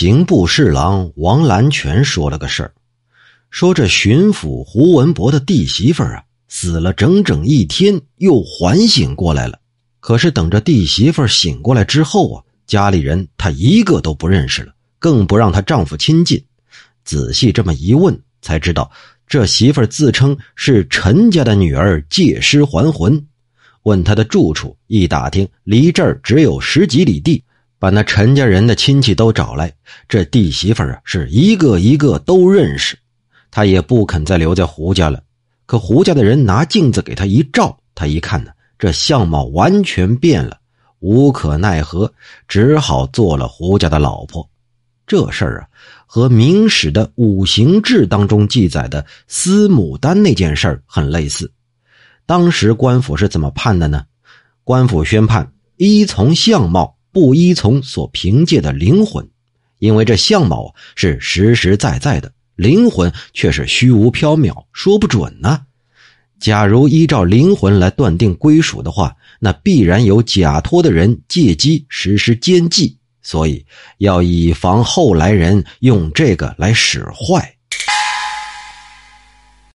刑部侍郎王兰全说了个事儿，说这巡抚胡文博的弟媳妇儿啊，死了整整一天，又缓醒过来了。可是等着弟媳妇儿醒过来之后啊，家里人她一个都不认识了，更不让她丈夫亲近。仔细这么一问，才知道这媳妇儿自称是陈家的女儿，借尸还魂。问她的住处，一打听，离这儿只有十几里地。把那陈家人的亲戚都找来，这弟媳妇儿啊，是一个一个都认识。他也不肯再留在胡家了。可胡家的人拿镜子给他一照，他一看呢，这相貌完全变了，无可奈何，只好做了胡家的老婆。这事儿啊，和《明史》的五行志当中记载的司牡丹那件事儿很类似。当时官府是怎么判的呢？官府宣判依从相貌。不依从所凭借的灵魂，因为这相貌是实实在在的，灵魂却是虚无缥缈，说不准呢。假如依照灵魂来断定归属的话，那必然有假托的人借机实施奸计，所以要以防后来人用这个来使坏。